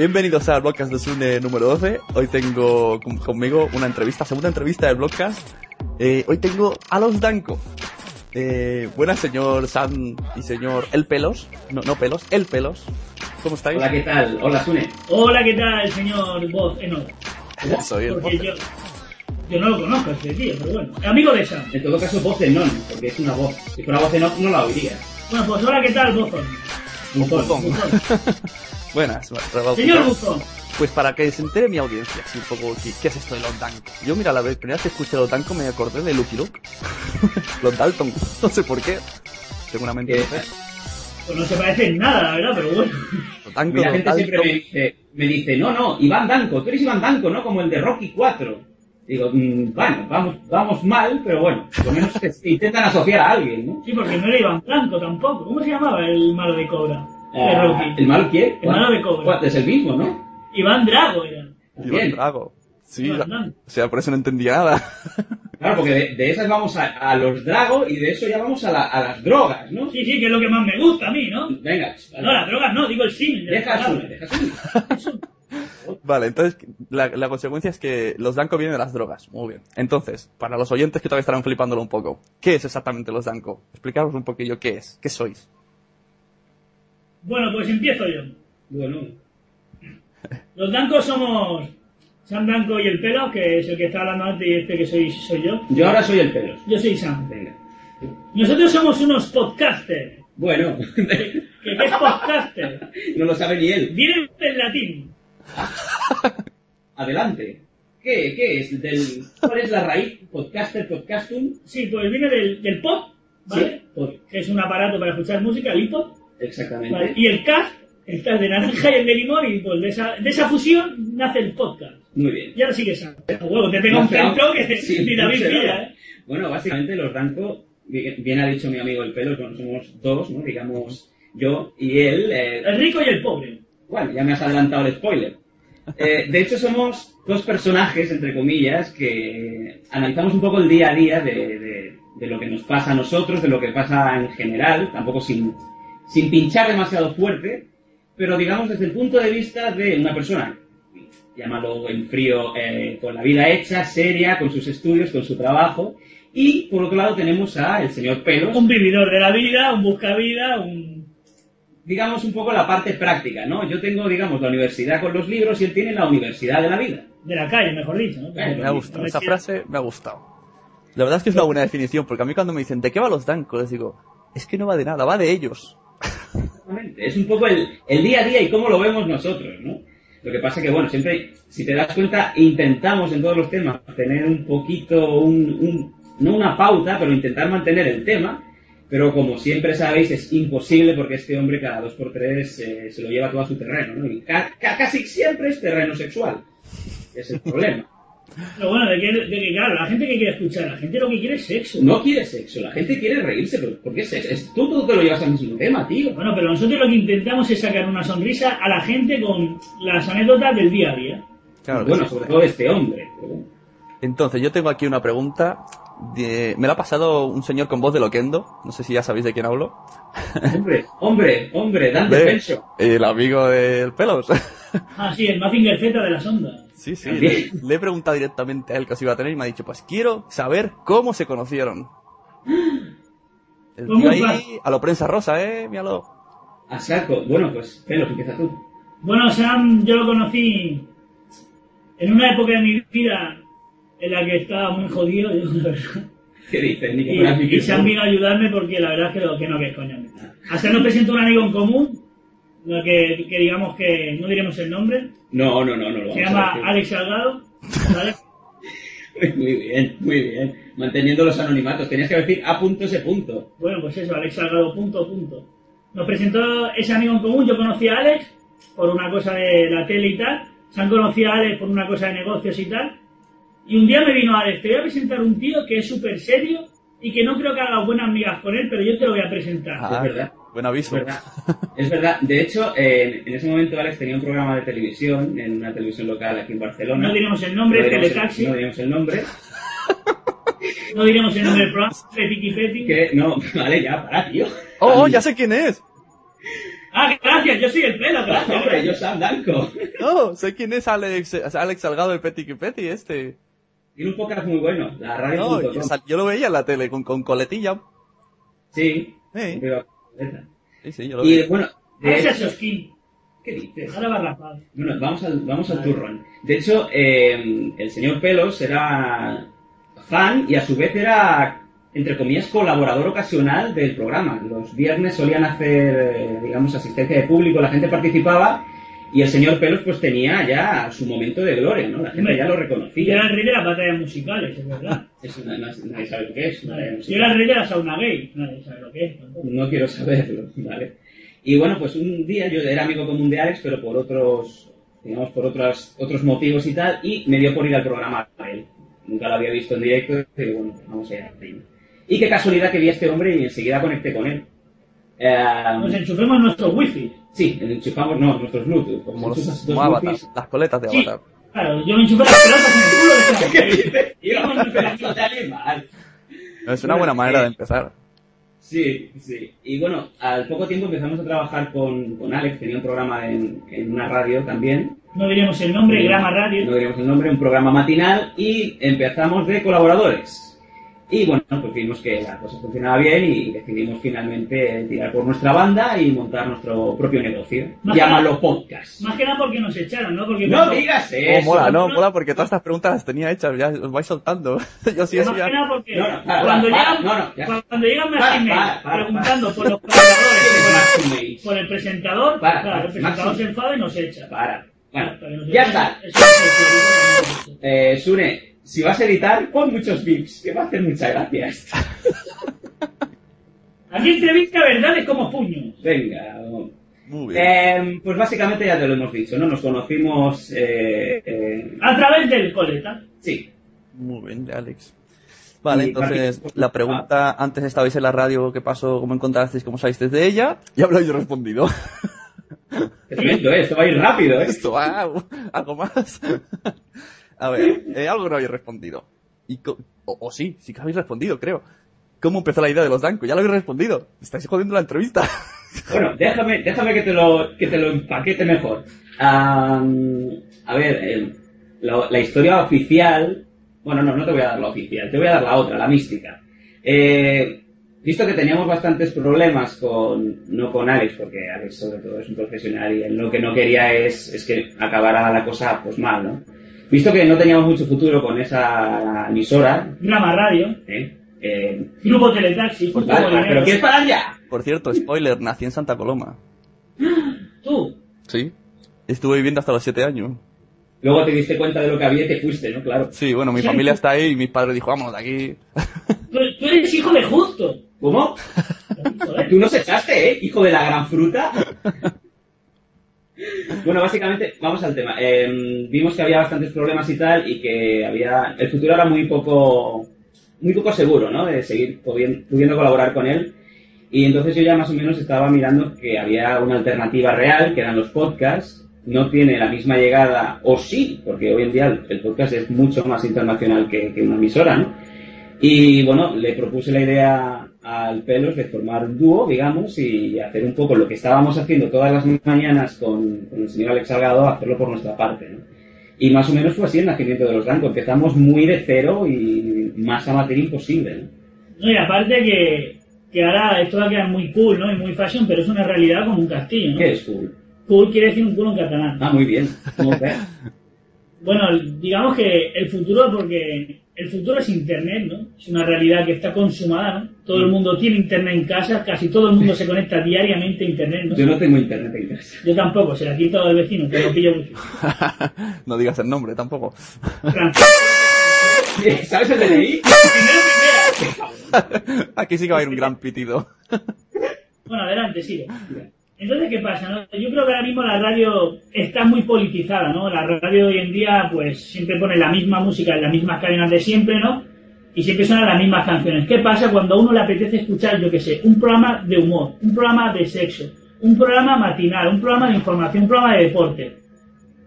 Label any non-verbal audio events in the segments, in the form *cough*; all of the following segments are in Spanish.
Bienvenidos al Blogcast de Sune número 12. Hoy tengo conmigo una entrevista, segunda entrevista del Blogcast. Eh, hoy tengo a los Danco. Eh, buenas, señor Sam y señor El Pelos. No, no Pelos, El Pelos. ¿Cómo estáis? Hola, ¿qué tal? Hola, Sune. Hola, ¿qué tal, señor Voz? Eh, no. *laughs* Soy el Porque Voz. yo, yo no lo conozco este tío, pero bueno. Amigo de Sam. En todo caso, voz non, porque es una voz. Si fuera voz off, no la oiría. Bueno, pues hola, ¿qué tal, Bozón? Buzón. *laughs* Buenas. Señor Buzón. Pues para que se entere mi audiencia, así un poco, ¿qué, qué es esto de los Danco? Yo, mira, la vez- primera vez que escuché los Danco me acordé de Lucky Luke. *laughs* los Dalton, no sé por qué. Tengo una mente fe. Pues no se parece en nada, la verdad, pero bueno. Los Danco, La los gente siempre me dice, me dice, no, no, Iván Danco, tú eres Iván Danco, ¿no? Como el de Rocky 4. Digo, mm, bueno, vamos, vamos mal, pero bueno, por lo menos *laughs* te- intentan asociar a alguien, ¿no? Sí, porque no era Iván Blanco tampoco. ¿Cómo se llamaba el malo de Cobra? De Ah, Rocky. ¿El malo quién? El malo de Cobra. Es el mismo, ¿no? Iván Drago era. Iván. Drago. Sí, la- o sea, por eso no entendía nada. Claro, porque de, de esas vamos a, a los dragos y de eso ya vamos a, la- a las drogas, ¿no? Sí, sí, que es lo que más me gusta a mí, ¿no? Venga, No, las drogas no, digo el símil. deja palabras. deja Sune. Vale, entonces la, la consecuencia es que los Danco vienen de las drogas. Muy bien. Entonces, para los oyentes que todavía estarán flipándolo un poco, ¿qué es exactamente los Danco? Explicaros un poquillo qué es, qué sois. Bueno, pues empiezo yo. Bueno, Los Dancos somos Sam Danco y el pelo, que es el que está hablando antes y este que soy, soy yo. yo ahora soy el pelos. Yo soy Sam. Venga. Nosotros somos unos podcasters. Bueno, ¿Qué, qué es podcaster? no lo sabe ni él. Viene del latín. Adelante. ¿Qué, qué es? Del, ¿Cuál es la raíz? ¿Podcaster, podcastum? Sí, pues viene del, del pod, ¿vale? Sí, pod. Que es un aparato para escuchar música, el iPod. Exactamente. ¿vale? Y el cast, está el de naranja y el de limón, y pues de esa, de esa fusión nace el podcast. Muy bien. Y ahora sigue Sam. A huevo, te tengo No un centro que sí, ni David pilla, ¿eh? Bueno, básicamente los Danco, bien ha dicho mi amigo el pelo, somos dos, ¿no? Digamos, yo y él. eh, El rico y el pobre. Bueno, ya me has adelantado el spoiler. Eh, de hecho, somos dos personajes, entre comillas, que analizamos un poco el día a día de, de- de lo que nos pasa a nosotros, de lo que pasa en general, tampoco sin, sin pinchar demasiado fuerte, pero digamos desde el punto de vista de una persona, llámalo en frío, eh, con la vida hecha, seria, con sus estudios, con su trabajo, y por otro lado tenemos a el señor Pelos, Un vividor de la vida, un buscavida, un... digamos un poco la parte práctica, ¿no? Yo tengo, digamos, la universidad con los libros y él tiene la universidad de la vida. de la calle, mejor dicho, ¿no? Eh, Me ha gustado, esa frase me ha gustado. La verdad es que es una buena definición, porque a mí cuando me dicen, ¿de qué va los Danco? Les digo, es que no va de nada, va de ellos. Es un poco el, el día a día y cómo lo vemos nosotros, ¿no? Lo que pasa que, bueno, siempre, si te das cuenta, intentamos en todos los temas tener un poquito, un, no una pauta, pero intentar mantener el tema. Pero como siempre sabéis, es imposible porque este hombre cada dos por tres eh, se lo lleva todo a su terreno, ¿no? Y ca- ca- casi siempre es terreno sexual. Es el problema. Pero bueno, de que, de que, claro, la gente que quiere escuchar, la gente lo que quiere es sexo. No quiere sexo, la gente quiere reírse, pero ¿por qué sexo? Es- tú todo te lo llevas al mismo tema, tío. Bueno, pero nosotros lo que intentamos es sacar una sonrisa a la gente con las anécdotas del día a día. Claro bueno, sobre todo este hombre. pero. Entonces, yo tengo aquí una pregunta. de- Me la ha pasado un señor con voz de loquendo. No sé si ya sabéis de quién hablo. *laughs* Hombre, hombre, hombre, Dan Ve, Defenso. El amigo del pelos. Ah, sí, el Mazinger Z de la sonda. Sí, sí. Le, le he preguntado directamente a él que os iba a tener y me ha dicho, pues quiero saber cómo se conocieron. El ¿Cómo tío ahí, a lo prensa rosa, eh, míralo. A saco. Bueno, pues, pelos, empieza tú. Bueno, Sam, yo lo conocí en una época de mi vida en la que estaba muy jodido, *laughs* yo, la verdad. ¿Qué dices, Y. Sam vino a ayudarme porque la verdad es que, lo, que no, que es coño. Hasta nos presentó un amigo en común, lo que, que digamos que no diremos el nombre, No, no, no, no lo se vamos llama a. Alex Salgado, ¿vale? *laughs* Muy bien, muy bien. Manteniendo los anonimatos. Tenías que decir a punto ese punto. Bueno, pues eso, Alex Salgado, punto, punto. Nos presentó ese amigo en común, yo conocí a Alex por una cosa de la tele y tal, Sam conocía a Alex por una cosa de negocios y tal, y un día me vino Alex, te voy a presentar un tío que es súper serio y que no creo que haga buenas migas con él, pero yo te lo voy a presentar. Ah, es verdad. Buen Es aviso. verdad. Es verdad. De hecho, en, en ese momento Alex tenía un programa de televisión, en una televisión local aquí en Barcelona. No diremos el nombre, No diremos el- Teletaxi, No diremos el nombre. *laughs* no diremos el nombre del programa, Petty. Que, no, *laughs* vale, ya, para, tío. Oh, oh, ya sé quién es. Ah, gracias, yo soy el pelo, *laughs* gracias. Hombre, yo Sam Danco. No, sé quién es Alex, Alex Salgado de Petty que Petty, este. Tiene un podcast muy bueno, la No, radio.com. yo, lo veía en la tele con, con coletilla. Sí. Sí. Pero- Sí, sí, yo lo Y bueno, de es hecho, Soskin. ¿qué dices? Ahora va rapado. Bueno, vamos al, vamos al turrón. De hecho, eh, el señor Pelos era fan y a su vez era, entre comillas, colaborador ocasional del programa. Los viernes solían hacer, eh, digamos, asistencia de público, la gente participaba y el señor Pelos pues tenía ya su momento de gloria, ¿no? La gente ya lo Y yo era reconocía. el rey de las batallas musicales, es verdad. Eso no- no- nadie sabe lo que es. nadie- Yo era el rey de la sauna gay. Nadie sabe lo que es tampoco. No quiero saberlo, ¿vale? Y bueno, pues un día yo era amigo común de Alex, pero por otros, digamos, por otros, otros motivos y tal, y me dio por ir al programa a él. Nunca lo había visto en directo, digo, bueno, vamos a ir a. Y qué casualidad que vi a este hombre y enseguida conecté con él. Eh, Nos enchufemos nuestros wifi. Sí, enchufamos, no, nuestros Bluetooth. Como, los, dos como Avatar, las coletas de Sí. Avatar. Claro, yo me enchufé las pelotas en el culo de esa *laughs* ¿Qué dices? Íbamos a pedazo de animal. Es una buena manera de empezar. Sí, sí. Y bueno, al poco tiempo empezamos a trabajar con, con Alex, tenía un programa en, en una radio también. No diremos el nombre, Grama No Radio. diremos el nombre, un programa matinal y empezamos de colaboradores. Y bueno, pues vimos que la cosa funcionaba bien y decidimos finalmente tirar por nuestra banda y montar nuestro propio negocio. Más Llámalo podcast. Más que nada porque nos echaron, ¿no? Porque No cuando- digas Oh, eso. mola, no, no. mola porque todas estas preguntas las tenía hechas, ya os vais soltando. *laughs* Yo sí, eso más ya. que nada porque No, no, para, cuando, para, llegan, no, no, ya. cuando llegan más emails preguntando para. por los *laughs* ¿Quieres colaboradores, por el presentador, Para, claro, para, el presentador máximo. se enfada y nos echa. Para. Bueno, ya está. Eh, Sune, si vas a editar, pon muchos vips, que va a hacer mucha gracia esto. *laughs* Aquí entrevista verdades como puños. Venga, vamos. Muy bien. Eh, pues básicamente ya te lo hemos dicho, ¿no? Nos conocimos, eh, eh, A través del coleta. sí, Muy bien, de Alex. Vale, Y entonces la pregunta, antes estabais en la radio, ¿qué pasó? ¿Cómo encontrasteis? ¿Cómo salisteis de ella? Ya me lo habéis respondido. es tremendo, ¿eh? Esto va a ir rápido, ¿eh? Esto, ah, algo más. A ver, eh, algo no habéis respondido. Y co- o, o sí, sí que habéis respondido, creo. ¿Cómo empezó la idea de los Danco? Ya lo habéis respondido. Estáis jodiendo la entrevista. *laughs* Bueno, déjame, déjame que te lo, que te lo empaquete mejor. Am, a ver, la, la historia oficial, bueno, no, no te voy a dar la oficial, te voy a dar la otra, la mística. Eh, visto que teníamos bastantes problemas con, no con Alex, porque Alex sobre todo es un profesional y él lo que no quería es, es que acabara la cosa pues mal, ¿no? Visto que no teníamos mucho futuro con esa emisora, Grama Radio. ¿eh? Eh, Grupo Teletaxi. pues vale, pero ¿quieres parar ya? Por cierto, spoiler, nací en Santa Coloma. *gasps* Tú. Sí. Estuve viviendo hasta los siete años. Luego te diste cuenta de lo que había y te fuiste, ¿no? Claro. Sí, bueno, mi familia está ahí y mi padre dijo, vámonos de aquí. Tú, tú eres hijo de Justo. ¿Cómo? Tú nos echaste, ¿eh? Hijo de la gran fruta. *laughs* Bueno, básicamente, vamos al tema. Eh, vimos que había bastantes problemas y tal, y que había. El futuro era muy poco. Muy poco seguro, ¿no? De seguir pudiendo colaborar con él. Y entonces yo ya más o menos estaba mirando que había una alternativa real, que eran los podcasts. No tiene la misma llegada, o sí, porque hoy en día el- el podcast es mucho más internacional que, que una emisora, ¿no? Y bueno, le propuse la idea al Pelos de formar un dúo, digamos, y hacer un poco lo que estábamos haciendo todas las mañanas con, con el señor Alex Salgado, hacerlo por nuestra parte, ¿no? Y más o menos fue así el nacimiento de los Danco. Empezamos muy de cero y más amateur imposible, ¿no? No, y aparte que, que ahora esto va a quedar muy cool, ¿no? Y muy fashion, pero es una realidad como un castillo, ¿no? ¿Qué es cool? Cool quiere decir un culo en catalán. Ah, muy bien. *laughs* Bueno, digamos que el futuro, porque el futuro es Internet, ¿no? Es una realidad que está consumada, ¿no? Todo el mundo tiene Internet en casa, casi todo el mundo se conecta diariamente a Internet, ¿no? Yo no tengo internet en casa. Yo tampoco, se la quito al vecino, que lo pillo mucho. *laughs* no digas el nombre tampoco. ¿Sabes el DNI? *laughs* Aquí sí que va a haber un gran pitido. Bueno, adelante, sigue. Entonces, ¿qué pasa? no? Yo creo que ahora mismo la radio está muy politizada, ¿no? La radio hoy en día, pues, siempre pone la misma música en las mismas cadenas de siempre, ¿no? Y siempre suenan las mismas canciones. ¿Qué pasa cuando a uno le apetece escuchar, yo qué sé, un programa de humor, un programa de sexo, un programa matinal, un programa de información, un programa de deporte?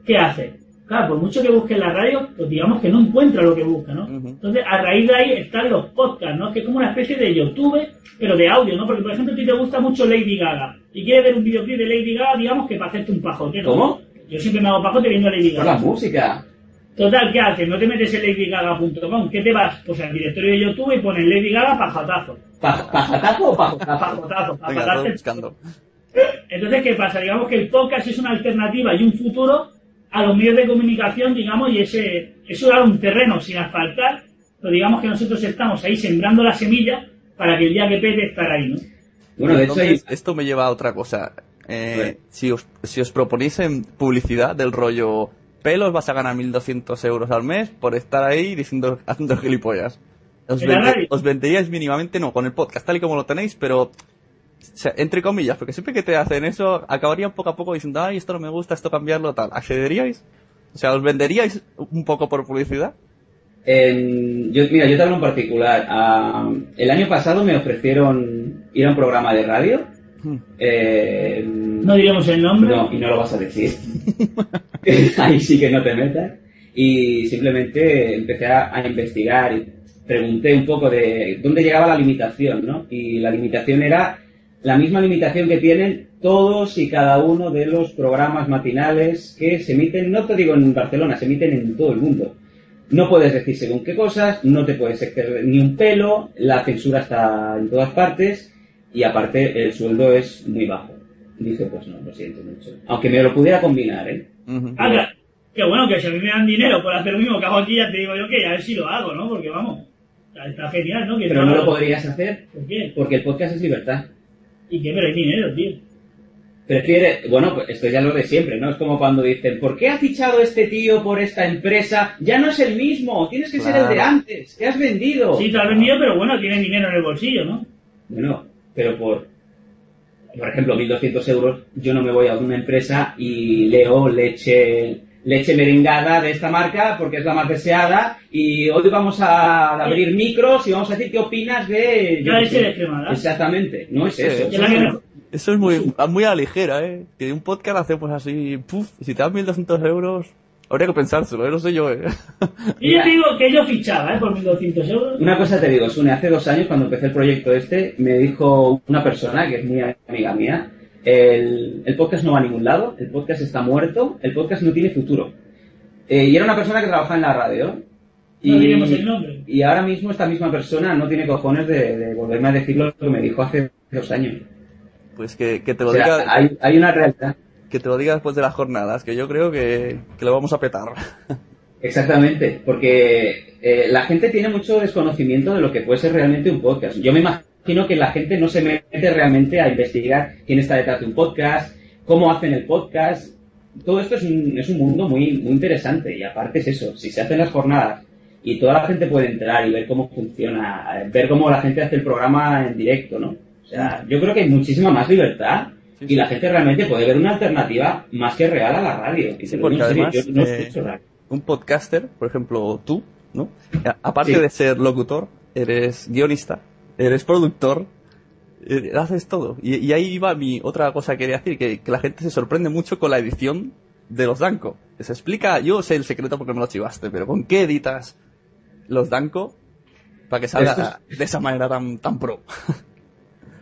¿Qué hace? Claro, por mucho que busque en la radio, pues digamos que no encuentra lo que busca, ¿no? Entonces, a raíz de ahí están los podcasts, ¿no? Que es como una especie de YouTube, pero de audio, ¿no? Porque, por ejemplo, a ti te gusta mucho Lady Gaga y quieres ver un videoclip de Lady Gaga, digamos que para hacerte un pajote, ¿no? ¿Cómo? Yo siempre me hago pajote viendo Lady Por la Gaga. música. Total, ¿qué haces? No te metes en ladygaga.com. ¿Qué te vas? Pues al directorio de YouTube y pones Lady Gaga pajotazo. Pa- ¿Pajatazo o pajotazo? Pajotazo. Entonces, ¿qué pasa? Digamos que el podcast es una alternativa y un futuro a los medios de comunicación, digamos, y ese, eso da un terreno sin asfaltar, pero digamos que nosotros estamos ahí sembrando la semilla para que el día que pete estar ahí, ¿no? Bueno, de hecho, hay- Entonces, esto me lleva a otra cosa. Eh, Bueno. si, os, si os proponiesen publicidad del rollo pelos, vas a ganar 1.200 euros al mes por estar ahí diciendo, *laughs* haciendo gilipollas. Os, ¿En la vende- os venderíais mínimamente, no, con el podcast tal y como lo tenéis, pero o sea, entre comillas, porque siempre que te hacen eso, acabarían poco a poco diciendo, ay, esto no me gusta, esto cambiarlo, tal. ¿Accederíais? O sea, ¿os venderíais un poco por publicidad? En- yo, mira, yo te hablo en particular. Ah, el año pasado me ofrecieron ir a un programa de radio. Hmm. Eh, No diremos el nombre. no, y no lo vas a decir. *laughs* Ahí sí que no te metas. Y simplemente empecé a, a investigar y pregunté un poco de dónde llegaba la limitación, ¿no? Y la limitación era la misma limitación que tienen todos y cada uno de los programas matinales que se emiten, no te digo en Barcelona, se emiten en todo el mundo. No puedes decir según qué cosas, no te puedes exceder ni un pelo, la censura está en todas partes y aparte el sueldo es muy bajo. Dije, pues no, lo siento mucho. Aunque me lo pudiera combinar, ¿eh? Ujú. Ah, que- que bueno, que si a mí me dan dinero por hacer lo mismo que hago aquí, ya te digo yo que a ver si lo hago, ¿no? Porque vamos, está, está genial, ¿no? Que Pero no lo podrías hacer ¿Por qué? porque el podcast es libertad. ¿Y qué? Pero hay dinero, tío. Prefiere, bueno, pues esto ya lo de siempre, ¿no? Es como cuando dicen, ¿por qué ha fichado este tío por esta empresa? Ya no es el mismo, tienes que ser el de antes, que has vendido. Sí, te has vendido, pero bueno, tiene dinero en el bolsillo, ¿no? Bueno, pero por, por ejemplo, 1.200 euros, yo no me voy a una empresa y leo leche, leche merengada de esta marca porque es la más deseada y hoy vamos a abrir micros y vamos a decir qué opinas de... yo La leche de Extremadura. Exactamente, no es Sí, eso. Eso es muy, muy a la ligera, ¿eh? Que un podcast hacemos así, puf, si te dan 1.200 euros, habría que pensárselo, ¿eh? No sé yo, ¿eh? *laughs* Y yo te digo que yo fichaba, ¿eh? Por 1.200 euros. Una cosa te digo, Sune, hace dos años cuando empecé el proyecto este, me dijo una persona que es muy amiga mía, el, el podcast no va a ningún lado, el podcast está muerto, el podcast no tiene futuro. Eh, y era una persona que trabajaba en la radio. No diremos el nombre. y ahora mismo esta misma persona no tiene cojones de, de volverme a decir lo que me dijo hace dos años. Pues que, que te lo O sea, diga, hay, hay una realidad. que te lo diga después de las jornadas, que yo creo que, que lo vamos a petar. Exactamente, porque eh, la gente tiene mucho desconocimiento de lo que puede ser realmente un podcast. Yo me imagino que la gente no se mete realmente a investigar quién está detrás de un podcast, cómo hacen el podcast. Todo esto es un, es un mundo muy, muy interesante y aparte es eso, si se hacen las jornadas y toda la gente puede entrar y ver cómo funciona, eh, ver cómo la gente hace el programa en directo, ¿no? O sea, yo creo que hay muchísima más libertad Sí, y la gente realmente puede ver una alternativa más que real a la radio. Y Sí, porque serio, además, yo no eh, radio. Un podcaster, por ejemplo, tú, ¿no? Aparte de ser locutor, eres guionista, eres productor, eh, haces todo. Y, y ahí va mi otra cosa que quería decir, que, que la gente se sorprende mucho con la edición de los Danco. Se explica, yo sé el secreto porque me lo chivaste, pero ¿con qué editas los Danco para que salga de esa manera tan, tan pro?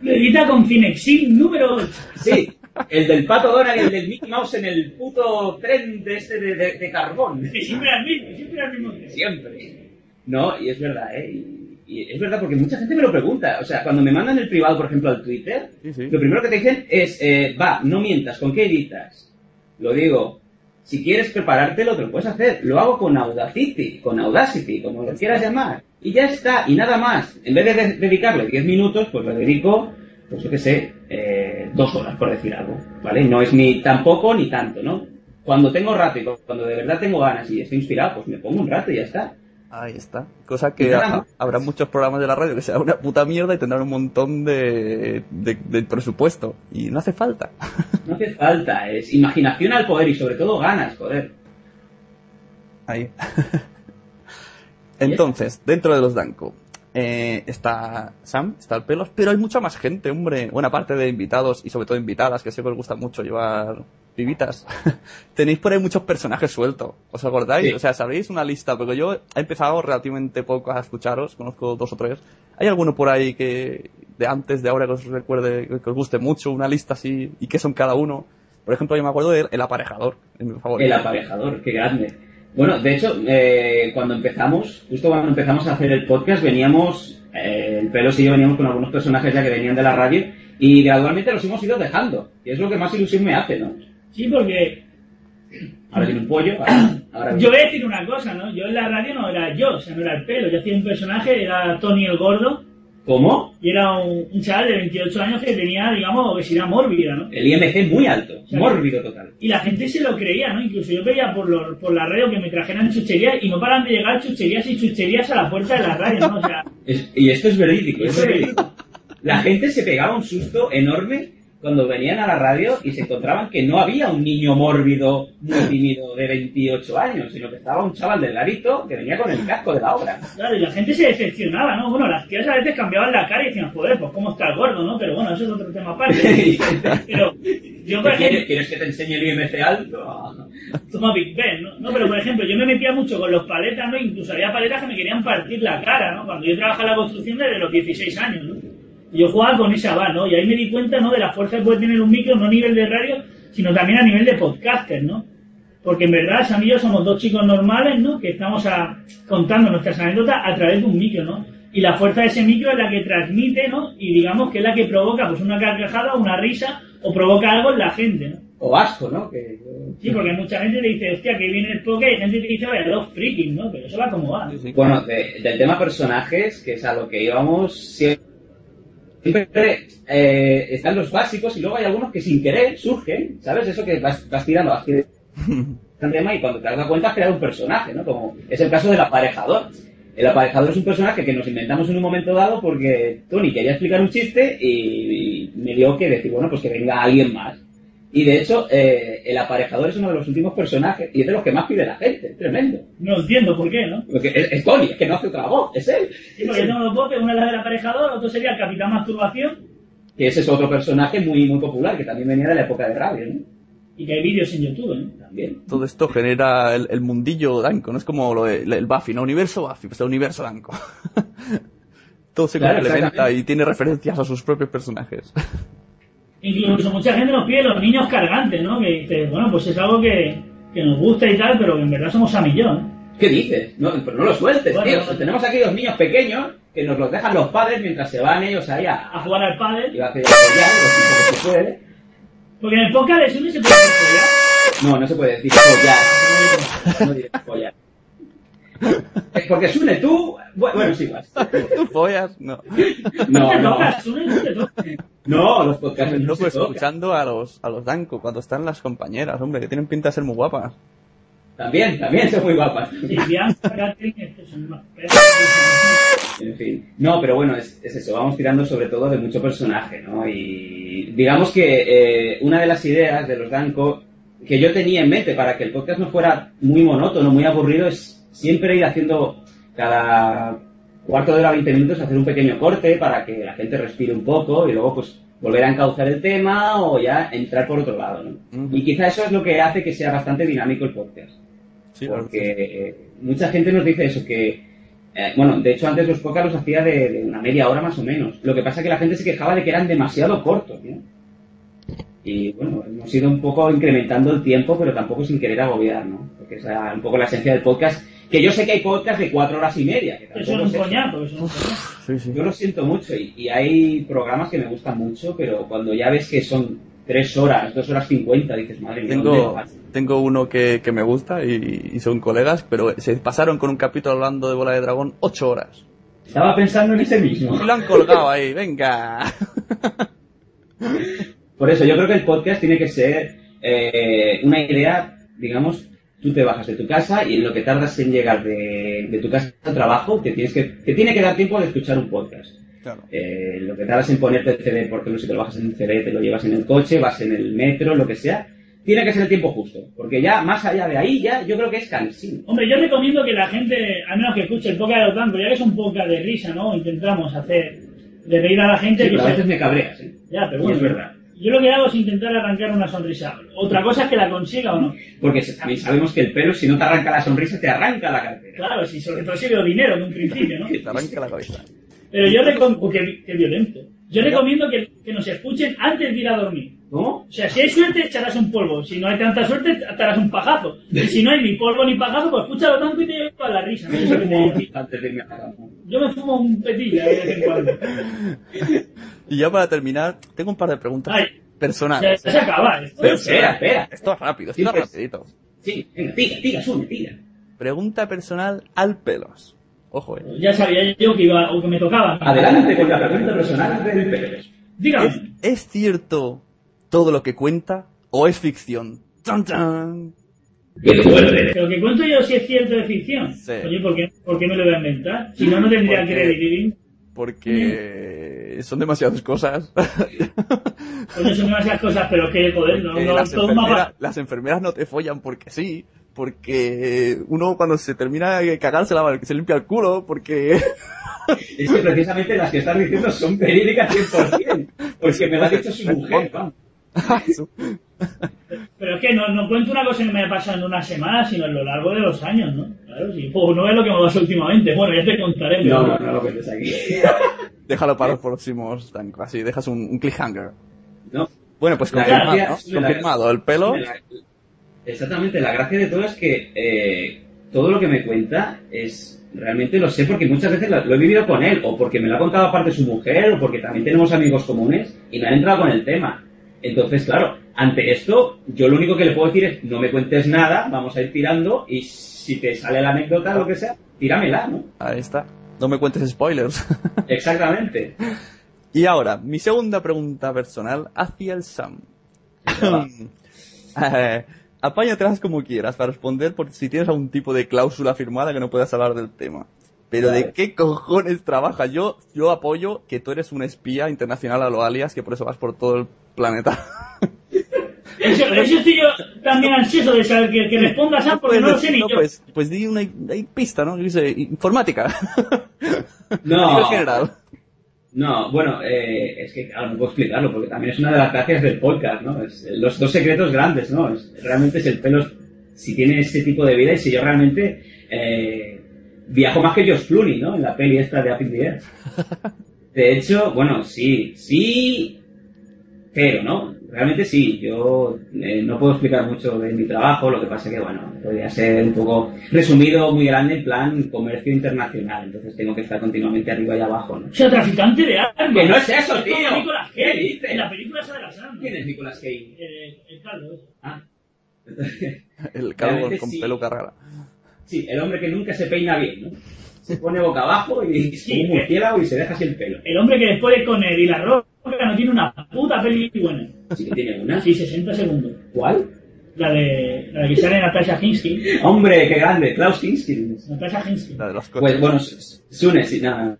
Lo edita con Cinexin número 8. Sí, el del pato Donald y el del Mickey Mouse en el puto tren de este de, de- de carbón. Que siempre era el mismo, siempre era el mismo. Siempre. No, y es verdad, ¿eh? Y, es verdad porque mucha gente me lo pregunta. O sea, cuando me mandan el privado, por ejemplo, al Twitter, Sí, sí. lo primero que te dicen es, eh, va, no mientas, ¿con qué editas? Lo digo, si quieres preparártelo, te lo puedes hacer. Lo hago con Audacity, con Audacity, como lo quieras llamar. Y ya está, y nada más. En vez de de- dedicarle 10 minutos, pues le dedico, pues yo qué sé, eh, dos horas, por decir algo. ¿Vale? No es ni tampoco ni tanto, ¿no? Cuando tengo rato y cuando de verdad tengo ganas y estoy inspirado, pues me pongo un rato y ya está. Ahí está. Cosa que ha- habrá muchos programas de la radio que serán una puta mierda y tendrán un montón de, de, de presupuesto. Y no hace falta. *laughs* No hace falta, es imaginación al poder y sobre todo ganas, joder. Ahí. *laughs* Entonces, dentro de los Danco, eh, está Sam, está el Pelos, pero hay mucha más gente, hombre. Buena parte de invitados y sobre todo invitadas que sé que os gusta mucho llevar pibitas, *laughs* tenéis por ahí muchos personajes sueltos. ¿Os acordáis? Sí. O sea, ¿sabréis una lista? Porque yo he empezado relativamente poco a escucharos, conozco dos o tres. ¿Hay alguno por ahí que de antes, de ahora, que os recuerde, que os guste mucho, una lista así, y qué son cada uno? Por ejemplo, yo me acuerdo del el aparejador, es mi favorito. El aparejador, qué grande. Bueno, de hecho, eh, cuando empezamos, justo cuando empezamos a hacer el podcast, veníamos, eh, el Pelos y yo veníamos con algunos personajes ya que venían de la radio y gradualmente los hemos ido dejando. Y es lo que más ilusión me hace, ¿no? Sí, porque Ahora tiene un pollo, ahora, *coughs* ahora- yo voy a decir una cosa, ¿no? Yo en la radio no era yo, o sea, no era el pelo. Yo hacía un personaje, era Tony el Gordo, ¿Cómo? y era un, un chaval de 28 años que tenía, digamos, obesidad mórbida, ¿no? El IMC muy alto, mórbido total. Y la gente se lo creía, ¿no? Incluso yo veía por, los- por la radio que me trajeran chucherías y no paran de llegar chucherías y chucherías a la puerta de la radio, ¿no? O sea, *laughs* Es- y esto es verídico, es verídico. La gente se pegaba un susto enorme cuando venían a la radio y se encontraban que no había un niño mórbido, muy tímido de 28 años, sino que estaba un chaval delgadito que venía con el casco de la obra. claro, y la gente se decepcionaba, ¿no? Bueno, las tías a veces cambiaban la cara y decían, joder, pues cómo está el gordo, ¿no? Pero bueno, eso es otro tema aparte. *laughs* Pero yo, por ejemplo, ¿Quieres, quieres que te enseñe el IMC alto? Toma Big Ben, ¿no? No, pero por ejemplo, yo me metía mucho con los paletas, ¿no? Incluso había paletas que me querían partir la cara, ¿no? Cuando yo trabajaba en la construcción desde los 16 años, ¿no? Y yo jugaba con esa va, ¿no? Y ahí me di cuenta, ¿no? De la fuerza que puede tener un micro, no a nivel de radio, sino también a nivel de podcaster, ¿no? Porque en verdad, Sam y yo somos dos chicos normales, ¿no? Que estamos a- contando nuestras anécdotas a través de un micro, ¿no? Y la fuerza de ese micro es la que transmite, ¿no? Y digamos que es la que provoca, pues, una carcajada, una risa, o provoca algo en la gente, ¿no? O asco, ¿no? Que, Sí, porque mucha gente te dice, hostia, que viene el poke, y gente te dice, vaya, dos frikis, ¿no? Pero eso va como va. Bueno, de- del tema personajes, que es a lo que íbamos, siempre eh, están los básicos y luego hay algunos que sin querer surgen, ¿sabes? Eso que vas, vas tirando, vas tirando *laughs* tema y cuando te dado cuenta has creado un personaje, ¿no? Como es el caso del aparejador. El aparejador es un personaje que nos inventamos en un momento dado porque Tony quería explicar un chiste y, y me dio que decir, bueno, pues que venga alguien más. Y de hecho, eh, el aparejador es uno de los últimos personajes y es de los que más pide la gente, tremendo. No entiendo por qué, ¿no? Porque es, es Tony, es que no hace otra voz, es él. Sí, porque tengo dos voces, una es la del aparejador, otro sería el Capitán Masturbación, Que ese es otro personaje muy muy popular, que también venía de la época de radio, ¿no? y que hay vídeos en YouTube, ¿no? También. Todo esto genera el, el mundillo Danko, no es como lo de- el Buffy, ¿no? Universo Buffy, pues el universo Danko. *laughs* Todo se Claro, complementa y tiene referencias a sus propios personajes. *laughs* Incluso mucha gente nos pide los niños cargantes, ¿no? Que dice, bueno, pues es algo que, que nos gusta y tal, pero que en verdad somos y yo, ¿no? ¿Qué dices? No, pero no lo sueltes, Bueno, tío. Tenemos aquí dos niños pequeños que nos los dejan los padres mientras se van ellos ahí a, A jugar al y pádel, va a los que se puede. porque en el podcast de Sune se puede hacer No, no se puede decir follar. *laughs* No diré follar. Es porque Sune tú. bu- Bueno, sí, igual. *laughs* ¿Tú follas? No. No, te no. no te toca. No, los podcasts no No, se pues tocan. escuchando a los, a los Danko cuando están las compañeras, hombre, que tienen pinta de ser muy guapas. También, también son muy guapas. En fin. No, pero bueno, es, es eso. Vamos tirando sobre todo de mucho personaje, ¿no? Y digamos que eh, una de las ideas de los Danco que yo tenía en mente para que el podcast no fuera muy monótono, muy aburrido, es siempre ir haciendo cada cuarto de hora, 20 minutos, hacer un pequeño corte para que la gente respire un poco y luego pues volver a encauzar el tema o ya entrar por otro lado, ¿no? Y quizá eso es lo que hace que sea bastante dinámico el podcast. Sí, Porque que eh, mucha gente nos dice eso, que, eh, bueno, de hecho antes los podcasts los hacía de, de una media hora más o menos. Lo que pasa es que la gente se quejaba de que eran demasiado cortos, ¿no? Y bueno, hemos ido un poco incrementando el tiempo, pero tampoco sin querer agobiar, ¿no? Porque esa es un poco la esencia del podcast. Que yo sé que hay podcasts de cuatro horas y media. Que Eso tampoco es un eso. coñazo, eso es un sí, sí. Yo lo siento mucho y, y hay programas que me gustan mucho, pero cuando ya ves que son tres horas, dos horas cincuenta, dices, madre mía, ¿dónde Tengo, tengo uno que, que me gusta y, y son colegas, pero se pasaron con un capítulo hablando de bola de dragón ocho horas. Estaba pensando en ese mismo. Y lo han colgado ahí, venga. Por eso yo creo que el podcast tiene que ser eh, una idea, digamos, tú te bajas de tu casa y en lo que tardas en llegar de, de tu casa al trabajo, te, tienes que, te tiene que dar tiempo de escuchar un podcast. Claro. Eh, lo que tardas en ponerte el CD, porque no si te lo bajas en el CD, te lo llevas en el coche, vas en el metro, lo que sea, tiene que ser el tiempo justo. Porque ya, más allá de ahí, ya yo creo que es cansino. Hombre, yo recomiendo que la gente, al menos que escuche el podcast de los Danco, ya que es un podcast de risa, ¿no? Intentamos hacer, de reír a la gente. Sí, que pero a se- veces me cabreas, ¿eh? Ya, pero Y bueno. es verdad. Yo lo que hago es intentar arrancar una sonrisa. Otra cosa es que la consiga o no. Porque también sabemos que el pelo, si no te arranca la sonrisa, te arranca la cartera. Claro, si sobre todo si veo dinero en un principio, ¿no? Que *laughs* te arranca la cabeza. Pero yo recomiendo... Qué, qué violento. Yo recomiendo que, que nos escuchen antes de ir a dormir. ¿Cómo? O sea, si hay suerte, echarás un polvo. Si no hay tanta suerte, te harás un pajazo. Y si no hay ni polvo ni pajazo, pues escúchalo tanto y te lleva la risa. ¿no? *laughs* La cama. Yo me fumo un petilla de vez en cuando. Y ya para terminar, tengo un par de preguntas Ay, personales. ya se acaba. esto. Pero espera, espera. Esto es rápido, Sí, esto es pues. rapidito. Sí, venga, tira, tira, sube, tira. Pregunta personal al pelos. Ojo, eh. Ya sabía yo que iba, o que me tocaba. Adelante con la pregunta personal del pelo. Dígame. ¿Es, es cierto todo lo que cuenta o es ficción? ¡Chan, chan! ¡Qué fuerte! Lo que cuento yo si es cierto de ficción. Sí. Oye, ¿por qué, ¿por qué me lo voy a inventar? Si no, no tendría Porque- credibilidad. Porque son demasiadas cosas. Coño, son demasiadas cosas, pero que, joder, no, Que no, las, todo las enfermeras no te follan porque sí. Porque uno cuando se termina de cagar se, lava- se limpia el culo. Porque Es que precisamente las que estás diciendo son verídicas 100%. Porque me lo ha dicho su *laughs* mujer. Pero es que no, no cuento una cosa que me haya pasado en una semana, sino a lo largo de los años, ¿no? Claro, sí. Pues no es lo que me pasa últimamente. Bueno, ya te contaré. No, no, no lo cuentes aquí. *laughs* déjalo para los próximos tancos. Así dejas un, un cliffhanger. No. Bueno, pues confirmado, gracia- ¿no? la- Confirmado. El pelo. La- exactamente, la gracia de todo es que eh, todo lo que me cuenta es realmente lo sé porque muchas veces lo, lo he vivido con él, o porque me lo ha contado aparte su mujer, o porque también tenemos amigos comunes y me han entrado con el tema. Entonces, claro, ante esto, yo lo único que le puedo decir es no me cuentes nada, vamos a ir tirando y si te sale la anécdota o lo que sea, tíramela, ¿no? Ahí está. No me cuentes spoilers. *laughs* Exactamente. y ahora, mi segunda pregunta personal hacia el Sam. *laughs* Eh, apáñatelas como quieras para responder por si tienes algún tipo de cláusula firmada que no puedas hablar del tema. Pero. ¿de qué cojones trabajas? Yo, yo apoyo que tú eres un espía internacional a lo alias, que por eso vas por todo el planeta. Eso, eso estoy yo también ansioso de saber que, que respondas a porque no lo sé ni no, yo. pues, pues di una hay pista, ¿no? Informática. *laughs* No. General. No, bueno, eh, es que claro, no puedo explicarlo porque también es una de las gracias del podcast, ¿no? Es, los dos secretos grandes, ¿no? Es- realmente es el pelo, si tiene ese tipo de vida y si yo realmente eh, viajo más que Josh Clooney, ¿no? En la peli esta de Up in the Air. De hecho, bueno, sí, sí, pero, ¿no? Realmente sí, yo eh, no puedo explicar mucho de mi trabajo, lo que pasa que, bueno, podría ser un poco resumido, muy grande, en plan comercio internacional, entonces tengo que estar continuamente arriba y abajo, ¿no? O sea, traficante de armas. Que no es eso, tío. ¿Qué dices? En la película esa de las armas. ¿Quién es Nicolas Cage? Eh, el calvo. Ah. *laughs* El calvo con sí. peluca rara. Sí, el hombre que nunca se peina bien, ¿no? Se pone boca abajo y Sí, un murciélago y se deja así el pelo. El hombre que después de con y la roca no tiene una puta peli buena. Sí que tiene una. Sí, 60 segundos. ¿Cuál? La de, la de que sale Natasha Hinsky. Hombre, qué grande, Klaus Kinski. Natasha Hinsky. La de los coches. Pues bueno, Sune, sí, nada.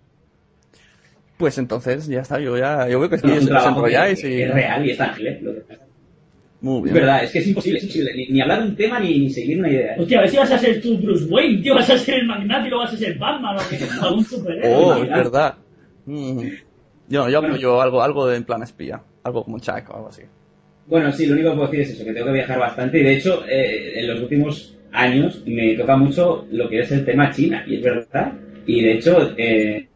Pues entonces, ya está, yo ya, yo veo que sí, es os enrolláis y... Es real y es tangible. Muy Es bien. verdad, es que es imposible, es imposible. Ni, ni hablar de un tema ni, ni seguir una idea. Hostia, a ver si vas a ser tú Bruce Wayne, tío, vas a ser el magnate y luego vas a ser Batman o *laughs* algún superhéroe. Oh, es verdad. Mm. Yo, yo apoyo algo, algo de en plan espía. Algo como Chuck o algo así. Bueno, sí, lo único que puedo decir es eso, que tengo que viajar bastante y de hecho eh, en los últimos años me toca mucho lo que es el tema China y es verdad. Y de hecho eh,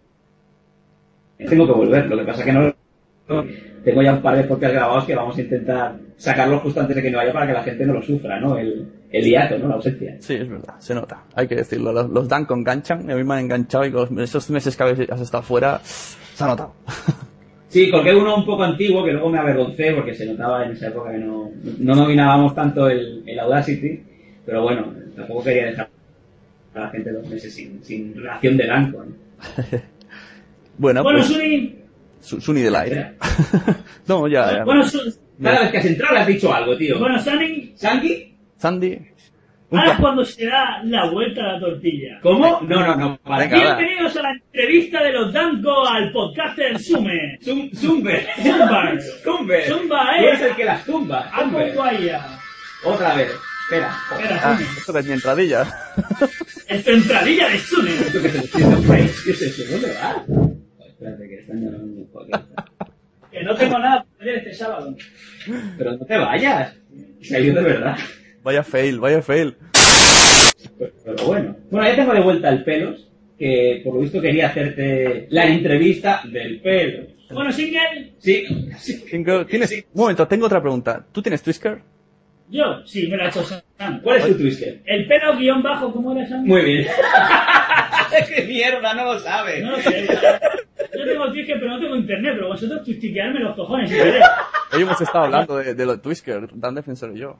tengo que volver, lo que pasa que no tengo ya un par de podcasts grabados que vamos a intentar sacarlos justo antes de que me vaya para que la gente no lo sufra, ¿no? El, el hiato, ¿no? La ausencia. Sí, es verdad, se nota. Hay que decirlo. Los, los Danco enganchan, y a mí me han enganchado y con esos meses que has estado fuera, se ha notado. *laughs* Sí, colgué uno un poco antiguo que luego me avergoncé porque se notaba en esa época que no, no dominábamos tanto el, el Audacity, pero bueno, tampoco quería dejar a la gente dos meses sin, sin ración de blanco. ¿no? *laughs* Bueno, Bueno, pues, Suni, Su- Suni del aire. *laughs* No, ya, ya. bueno, Su- Cada vez que has entrado le has dicho algo, tío. bueno, Sunny, ¿Sanky? Sandy. un ahora es cuando se da la vuelta a la tortilla. ¿Cómo? No, no, no. Para. Bienvenidos a la entrevista de los Danco al podcaster Sume. Zum, Zumber. Zumbar. Zumber. Zumba, *laughs* Tú eh. eres el que las tumba. ¡A Zumber. Guaya! Otra vez. Espera. Espera, Ah, esto *laughs* es mi entradilla. Es tu entradilla de Sune. Esto que se le siente por ahí. ¿Qué es eso? ¿Dónde va? Espérate, que están llamando. Joder. Que no tengo nada. Ayer este sábado. Pero no te vayas. Ido de verdad. Vaya fail, vaya fail. Pero, pero bueno. Bueno, ya tengo de vuelta el pelos, que por lo visto quería hacerte la entrevista del pelos. Bueno, Single, Sí, sí. Tengo- ¿Tienes... Un momento, tengo otra pregunta. ¿Tú tienes Twisker? yo, sí, me la ha hecho Sam. ¿Cuál es tu twister? El pelo guion bajo, ¿cómo era Sam? Muy bien. *laughs* ¡Qué mierda! No lo sabe. No lo sé. Yo tengo Twitter, pero no tengo internet, pero vosotros tuistiquearme los cojones si queréis. Hoy hemos estado hablando de, de los Twisker, Dan Defensor y yo.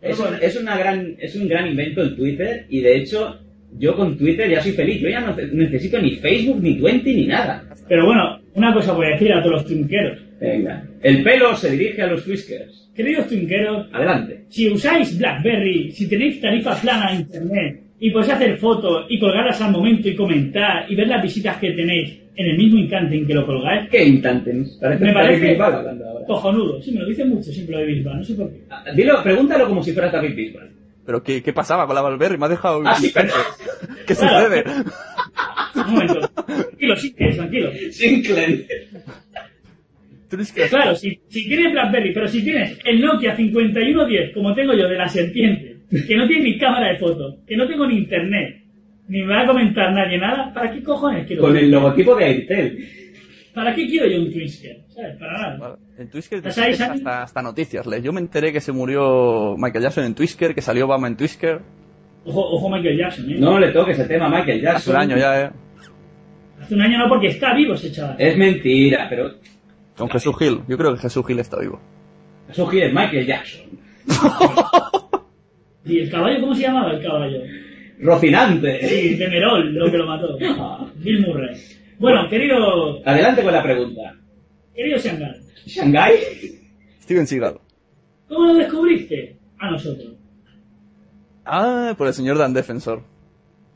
Es un, es, una gran, es un gran invento el Twitter y de hecho yo con Twitter ya soy feliz. Yo ya no necesito ni Facebook, ni Twenty, ni nada. Pero bueno, una cosa voy a decir a todos los twinqueros. Venga. El pelo se dirige a los Twiskers. Queridos twinqueros, Adelante. si usáis BlackBerry, si tenéis tarifa plana de internet y podéis hacer fotos y colgarlas al momento y comentar y ver las visitas que tenéis en el mismo instante en que lo colgáis, ¿Qué? Parece me parece Bisbal hablando ahora. cojonudo. Sí, me lo dicen mucho siempre lo de Bisbal, no sé por qué. Ah, Dilo, pregúntalo como si fuera David Bisbal. ¿Pero qué, qué pasaba con la Valverde? Me ha dejado... Ah, sí, pero... ¿Qué Claro. sucede? Un momento. Tranquilo, sí, que tranquilo. Sinclair. Claro, si, si tienes BlackBerry, pero si tienes el Nokia 5110, como tengo yo de la serpiente, que no tiene ni cámara de foto, que no tengo ni internet, ni me va a comentar nadie nada, ¿para qué cojones quiero Con el logotipo de Airtel. ¿Para qué quiero yo un Twister? ¿Sabes? Para nada. Vale, En Twisker ¿Estás ahí, es hasta, hasta noticias. Yo me enteré que se murió Michael Jackson en Twisker, que salió Obama en Twisker. Ojo, ojo Michael Jackson, ¿eh? No le toques el tema a Michael Jackson. Hace un año ya, eh. Hace un año no, porque está vivo ese chaval. Es mentira, pero... Con Jesús Gil. Yo creo que Jesús Gil está vivo. Eso quiere Michael Jackson. *laughs* ¿Y el caballo cómo se llamaba el caballo? Rocinante. Sí, de Merol, lo que lo mató. *laughs* Ah. Bill Murray. Bueno, querido, Adelante con la pregunta. querido Shanghai, ¿Shanghái? Steven Seagal. ¿cómo lo descubriste? A nosotros. Ah, por el señor Dan Defensor.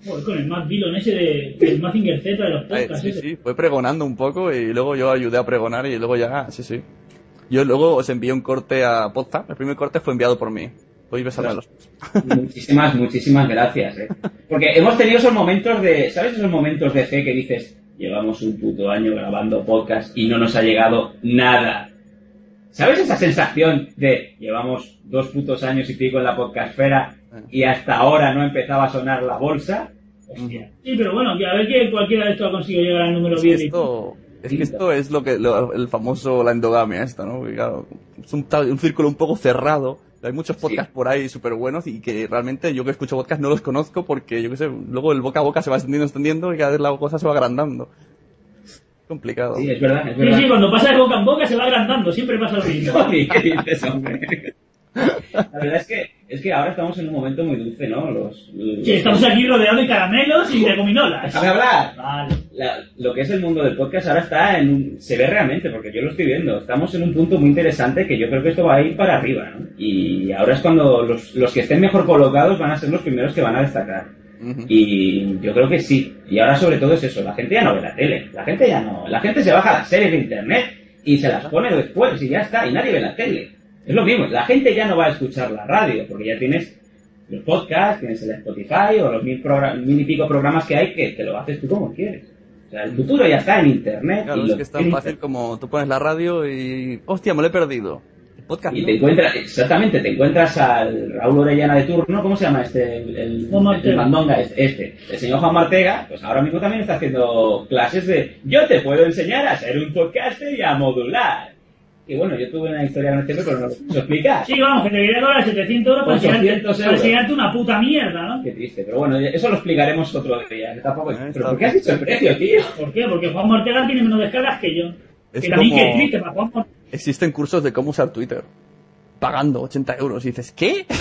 Joder, con el Matt Dillon ese de, del Mazinger Z de los podcasts. sí, sí, fue pregonando un poco y luego yo ayudé a pregonar y luego ya, sí, sí. Yo luego os envié un corte a Podzap. El primer corte fue enviado por mí. Voy besarme los Muchísimas, muchísimas gracias, ¿eh? Porque hemos tenido esos momentos de, ¿sabes esos momentos de fe que dices, llevamos un puto año grabando podcast y no nos ha llegado nada? ¿Sabes esa sensación de, llevamos dos putos años y pico en la podcastfera y hasta ahora no empezaba a sonar la bolsa? Hostia. Sí, pero bueno, que a ver que cualquiera de estos ha conseguido llegar al número Es que 10. esto, es que esto es lo que, lo- el famoso, la endogamia esta, ¿no? Porque, claro, es un, un círculo un poco cerrado. Hay muchos podcasts por ahí súper buenos y que realmente yo que escucho podcasts no los conozco porque, yo qué sé, luego el boca a boca se va extendiendo, extendiendo y cada vez la cosa se va agrandando. Complicado. Sí, es verdad, es Sí, verdad. sí, cuando pasa de boca en boca se va agrandando, siempre pasa lo mismo. *laughs* ¿qué dices, hombre? La verdad es que, es que ahora estamos en un momento muy dulce, ¿no? Los, los- Sí, estamos aquí rodeados de caramelos y de gominolas. Déjame hablar. Vale. La- lo que es el mundo del podcast ahora está en un, se ve realmente, porque yo lo estoy viendo, estamos en un punto muy interesante que yo creo que esto va a ir para arriba, ¿no? Y ahora es cuando los, los que estén mejor colocados van a ser los primeros que van a destacar. Y yo creo que sí. Y ahora sobre todo es eso, la gente ya no ve la tele, la gente ya no, la gente se baja las series de internet y se las pone después y ya está, y nadie ve la tele. Es lo mismo, la gente ya no va a escuchar la radio, porque ya tienes los podcasts, tienes el Spotify o los mil, mil y pico programas que hay que te lo haces tú como quieres. El futuro ya está en internet. Claro, y es que es tan fácil como tú pones la radio y... ¡Hostia, me lo he perdido! El podcast Y no. te encuentras, exactamente, te encuentras al Raúl Orellana de turno, ¿cómo se llama este? El, el, Martega. el mandonga, este, este. El señor Juan Martega, pues ahora mismo también está haciendo clases de yo te puedo enseñar a ser un podcaster y a modular. Y bueno, yo tuve una historia con este, pero no lo puedo explicar. Sí, vamos, que te quería cobrar 700 euros para 800 enseñarte, para euros. enseñarte una puta mierda, ¿no? Qué triste, pero bueno, eso lo explicaremos otro día. que tampoco... Eh, ¿Pero por qué has dicho el precio, tío? ¿Por qué? Porque Juan Ortega tiene menos descargas que yo. Es que también como- que triste para Juan Ortega. Existen cursos de cómo usar Twitter. Pagando 80 euros. Y dices, ¿qué? *laughs*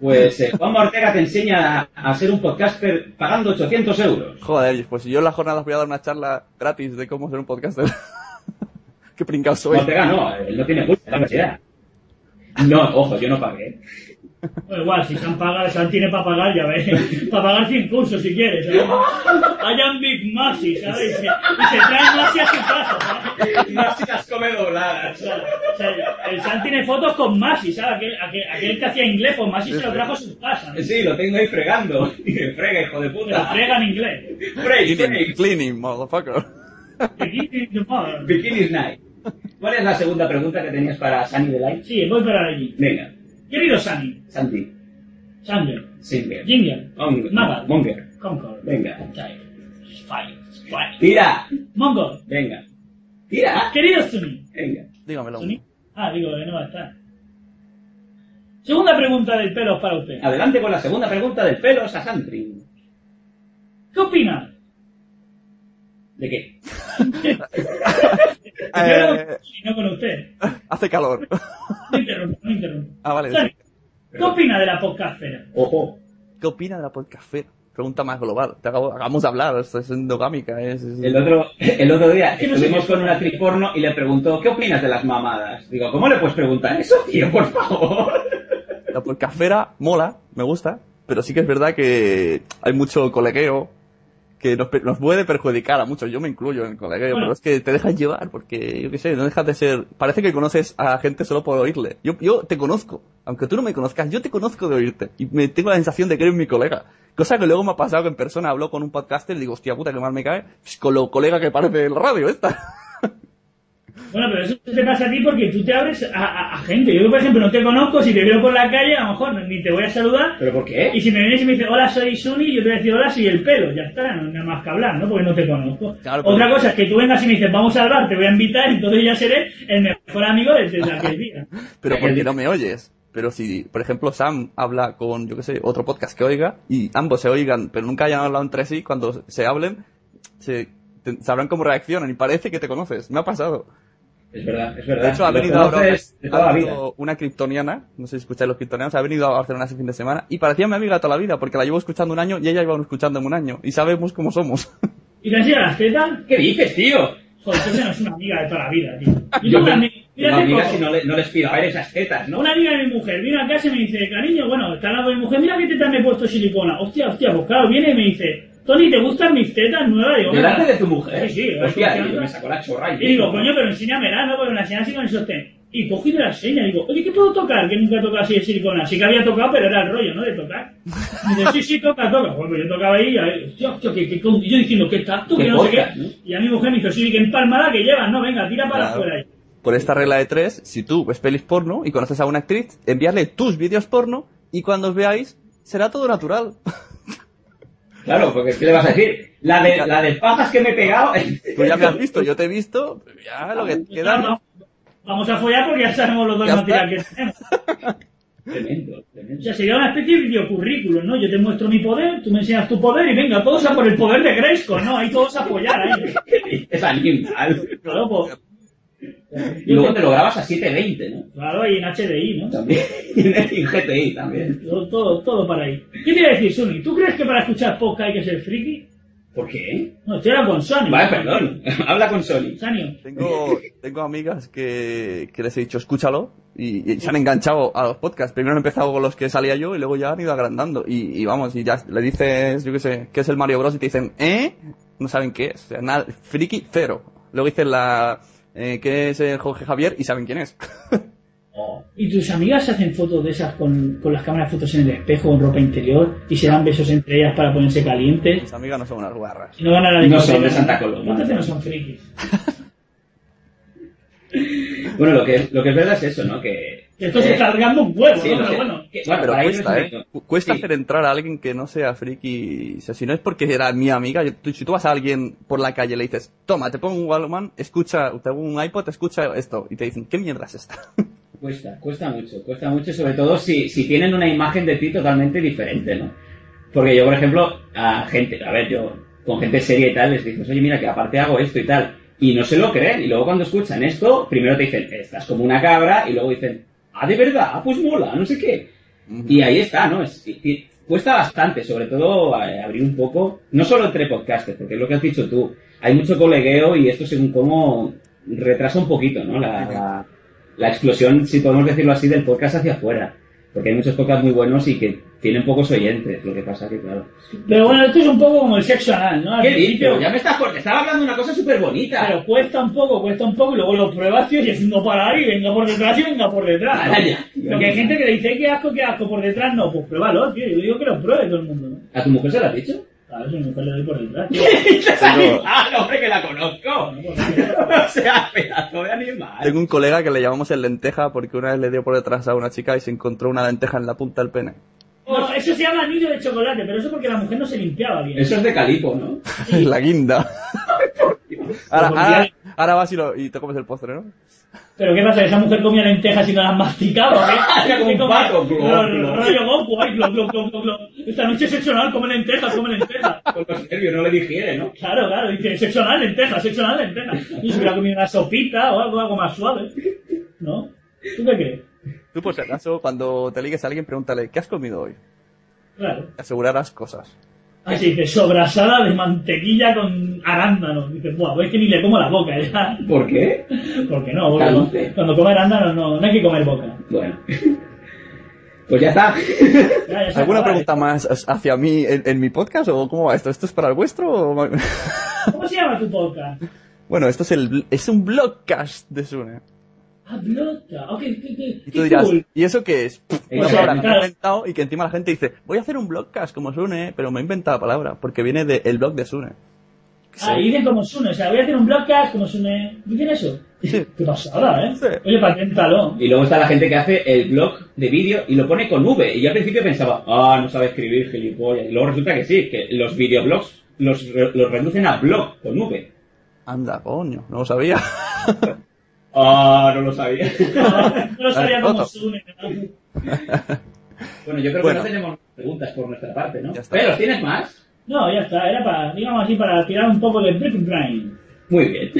Pues eh, Juan Ortega te enseña a, a ser un podcaster pagando 800 euros. Joder, pues si yo en las jornadas voy a dar una charla gratis de cómo ser un podcaster. Qué pringado soy. Ortega no, él no tiene culpa, la universidad. No, ojo, yo no pagué. Bueno, igual, si San paga, San tiene para pagar, ya ves. *laughs* para pagar 100 cursos si quieres. ¿sabes? Vayan Big Masi, ¿sabes? Y se, y se traen Masi a su casa, ¿sabes? No si las come dobladas. O sea, el San tiene fotos con Masi, ¿sabes? Aquel, aquel, aquel que hacía inglés, pues Masi se lo trajo a su casa. ¿no? Sí, lo tengo ahí fregando. Y *laughs* frega, hijo de Lo puta. frega en inglés. Freg, Cleaning, cleaning, motherfucker. Bikini Night. ¿Cuál es la segunda pregunta que tenías para Sunny Delight? Sí, voy para allí. Venga, Querido Sunny, Santi. Sander, Singer. Jingle, Monger. Maga. Monger. Concord, Venga. Child, Fire, Fire. Tira. Mongol, Venga. Tira. querido Sunny. Venga. Dígamelo. ¿Sunny? Ah, digo que no va a estar. Segunda pregunta del pelo para usted. Adelante con la segunda pregunta del pelo Sasantri. ¿Qué opina? ¿De qué? *laughs* Eh, no con usted. hace calor. No interrumpa, no interrumpa. Ah, vale. ¿Qué opina de la podcastfera? Ojo. ¿Qué opina de la podcastfera? Pregunta más global. Te acabo- acabamos de hablar, esto es endogámica. Es, es- El otro, el otro día que no sé estuvimos con una actriz porno y le preguntó, ¿qué opinas de las mamadas? Digo, ¿cómo le puedes preguntar eso, tío? Por favor. La podcastfera mola, me gusta, pero sí que es verdad que hay mucho colegueo que nos, nos puede perjudicar a muchos. Yo me incluyo en el Bueno. pero es que te dejas llevar porque, yo qué sé, no dejas de ser... Parece que conoces a gente solo por oírle. Yo, yo te conozco, aunque tú no me conozcas, yo te conozco de oírte. Y me tengo la sensación de que eres mi colega. Cosa que luego me ha pasado que en persona hablo con un podcaster y digo, hostia puta, que mal me cae, pues con lo colega que parece el radio esta. Bueno, pero eso te pasa a ti porque tú te abres a, a- a gente. Yo, por ejemplo, no te conozco, si te veo por la calle, a lo mejor ni te voy a saludar. ¿Pero por qué? Y si me vienes y me dices, hola, soy Suni, yo te voy a decir, hola, soy el pelo. Ya está, no hay nada más que hablar, ¿no? Porque no te conozco. Claro, pero- Otra cosa es que tú vengas y me dices, vamos al bar, te voy a invitar, entonces ya seré el mejor amigo desde *laughs* aquel día. Pero porque no me oyes. Pero si, por ejemplo, Sam habla con, yo qué sé, otro podcast que oiga, y ambos se oigan, pero nunca hayan hablado entre sí, cuando se hablen, se, te- sabrán cómo reaccionan y parece que te conoces. Me ha pasado. Es verdad, es verdad. De hecho, ha venido ahora una kryptoniana, no sé si escucháis los kryptonianos, ha venido a Barcelona ese fin de semana y parecía mi amiga toda la vida, porque la llevo escuchando un año y ella iba escuchando en un año, y sabemos cómo somos. *laughs* ¿Y te enseña las tetas? ¿Qué dices, tío? Joder, esa no es una amiga de toda la vida, tío. *laughs* Yo Yo una me- ami- mira, tengo hace amigas poco, y no, le- no les pido a ver esas tetas, ¿no? Una amiga de mi mujer vino a casa y me dice, cariño, bueno, está hablando de mi mujer, mira qué tetas me he puesto silicona. Hostia, hostia, pues claro, viene y me dice, Tony, ¿te gustan mis tetas nuevas? Digo, Delante de tu mujer. Sí, sí, Hostia, tío, me sacó la chorra. Y digo, coño, pero enséñamela, ¿no? Porque me la enseña así con el sostén. Y cogí y me la enseña. Digo, oye, ¿qué puedo tocar? Que nunca he tocado así de silicona. Sí que había tocado, pero era el rollo, ¿no? De tocar. Y dice, sí, sí, toca, toca. Bueno, pues yo tocaba ahí y ahí, hostia, hostia, que, que, con- y yo diciendo, ¿qué tacto? Qué Que no sé qué. Y a mi mujer me dijo, sí, que empalmada que llevas, ¿no? Venga, tira para Claro. afuera ahí. Por esta regla de tres, si tú ves pelis porno y conoces a una actriz, enviarle tus vídeos porno y cuando os veáis, será todo natural. Claro, porque ¿qué le vas a decir? La de, la de pajas que me he pegado. Tú *laughs* ya me has visto, yo te he visto, ya lo que queda... Vamos- Vamos a follar porque ya sabemos los dos Ya material que tenemos. *laughs* Tremendo, O tremendo. sea, sería una especie de videocurrículum, ¿no? Yo te muestro mi poder, tú me enseñas tu poder y venga, todos a por el poder de Grayskull, ¿no? Ahí todos a apoyar, ahí. *laughs* Es animal. Claro, pues, Y luego te lo grabas a 720, ¿no? claro, y en HDI, ¿no? También. *laughs* Y en GTI también. Todo, todo, todo para ahí. ¿Qué te iba a decir, Sony? ¿Tú crees que para escuchar podcast hay que ser friki? ¿Por qué? No, estoy ahora con Sony. Vale, perdón. *laughs* Habla con Sony. Sanio. Tengo, tengo amigas que, que les he dicho, escúchalo, y, y se han enganchado a los podcasts. Primero han empezado con los que salía yo y luego ya han ido agrandando. Y, y vamos, y ya le dices, yo qué sé, ¿qué es el Mario Bros? Y te dicen, ¿eh? No saben qué es. O sea, nada, friki, cero. Luego dicen la, eh, ¿qué es el Jorge Javier? Y saben quién es. *laughs* Oh. ¿Y tus amigas hacen fotos de esas con, con las cámaras de fotos en el espejo con ropa interior y se dan besos entre ellas para ponerse calientes? Mis amigas no son unas guarras. Y no van a la No son de Santa Coloma. Entonces no son frikis. *laughs* Bueno, lo que, lo que es verdad es eso, ¿no? Que. Esto se eh, está alargando un huevo, sí, ¿no? lo Pero sé. bueno. Que- bueno, Pero para ir cuesta, ¿eh? Cuesta Sí. hacer entrar a alguien que no sea friki. O sea, si no es porque era mi amiga, yo- tú- si tú vas a alguien por la calle y le dices, toma, te pongo un Walkman, escucha, te pongo un iPod, escucha esto. Y te dicen, ¿qué mierda es esta? *laughs* Cuesta, cuesta mucho, cuesta mucho, sobre todo si, si tienen una imagen de ti totalmente diferente, ¿no? Porque yo, por ejemplo, a gente, a ver, yo con gente seria y tal, les dices, oye, mira, que aparte hago esto y tal, y no se lo creen, y luego cuando escuchan esto, primero te dicen, estás como una cabra, y luego dicen, ah, de verdad, ah, pues mola, no sé qué. Y ahí está, ¿no? Es- y- cuesta bastante, sobre todo eh, abrir un poco, no solo entre podcasters, porque es lo que has dicho tú, hay mucho colegueo y esto según cómo retrasa un poquito, ¿no? La, la, la explosión, si podemos decirlo así, del podcast hacia afuera. Porque hay muchos podcasts muy buenos y que tienen pocos oyentes, lo que pasa que, claro. Pero bueno, esto es un poco como el sexo anal, ¿no? Al ¿Qué principio? Ya me estás por... Estaba hablando de una cosa súper bonita. Pero cuesta un poco, cuesta un poco, y luego lo pruebas, tío, y es no parar y venga por detrás y venga por detrás. ¿no? Ah, ya. Porque hay gente que le dice, qué asco, qué asco por detrás, no, pues pruébalo, tío. Yo digo que lo pruebe todo el mundo, ¿no? ¿A tu mujer se lo has dicho? Claro, si mi mujer le doy por detrás. *laughs* ¡Es Tengo- animal, hombre, que la conozco! *laughs* O sea, pedazo de animal. Tengo un colega que le llamamos el lenteja porque una vez le dio por detrás a una chica y se encontró una lenteja en la punta del pene. No, eso se llama anillo de chocolate, pero eso porque la mujer no se limpiaba bien. Eso es de calipo, ¿no? *laughs* la guinda. ahora, ahora, ahora vas y, lo- y te comes el postre, ¿no? Pero ¿qué pasa? ¿Que esa mujer comía lentejas y no las masticaba? ¿o ¿Qué? *laughs* Como ¿Qué un pato. Rollo Goku, ay, glop, glop, glop, glop. Esta noche es sexo anal, come lentejas, come lentejas. *laughs* Con los nervios no le digiere, ¿no? Claro, claro, dice sexo anal, lentejas, sexo anal, lentejas. Y se hubiera comido una sopita o algo, algo más suave. ¿No? ¿Tú qué crees? Tú, por si acaso, cuando te ligues a alguien, pregúntale, ¿qué has comido hoy? Claro. Te asegurarás cosas. Así dice, sobrasada de mantequilla con arándanos. Dice, buah, pues es que ni le como la boca ya. *laughs* ¿Por qué? ¿Por qué no? Porque cuando, cuando come arándanos no, no hay que comer boca. Bueno. *laughs* Pues ya está. Ya, ya se ¿Alguna pregunta más hacia mí en, en mi podcast o cómo va esto? ¿Esto es para el vuestro? o- ¿eh? ¿Cómo se llama tu podcast? bueno, esto es, el, es un blogcast de Sune. Ah, qué, qué, Y qué tú dirás, cool. ¿y eso qué es? Una O sea, palabra que me he inventado y que encima la gente dice, voy a hacer un blogcast como Sune, pero me he inventado la palabra, porque viene del blog de Sune. Ah, y dicen como Sune. O sea, voy a hacer un blogcast como Sune. ¿Dicen eso? Sí. *laughs* Qué pasada, ¿eh? Sí. Oye, paténtalo. Y luego está la gente que hace el blog de vídeo y lo pone con V. Y yo al principio pensaba, ah, no sabe escribir, gilipollas. Y luego resulta que sí, que los videoblogs los, los reducen a blog con V. Anda, coño, no lo sabía. *laughs* Ah, no lo sabía. *laughs* No lo sabía como. Sune. ¿no? *laughs* bueno, yo creo Bueno. que no tenemos preguntas por nuestra parte, ¿no? Pero, ¿tienes más? No, ya está. Era para, digamos así, para tirar un poco de Breaking Brain. Muy bien.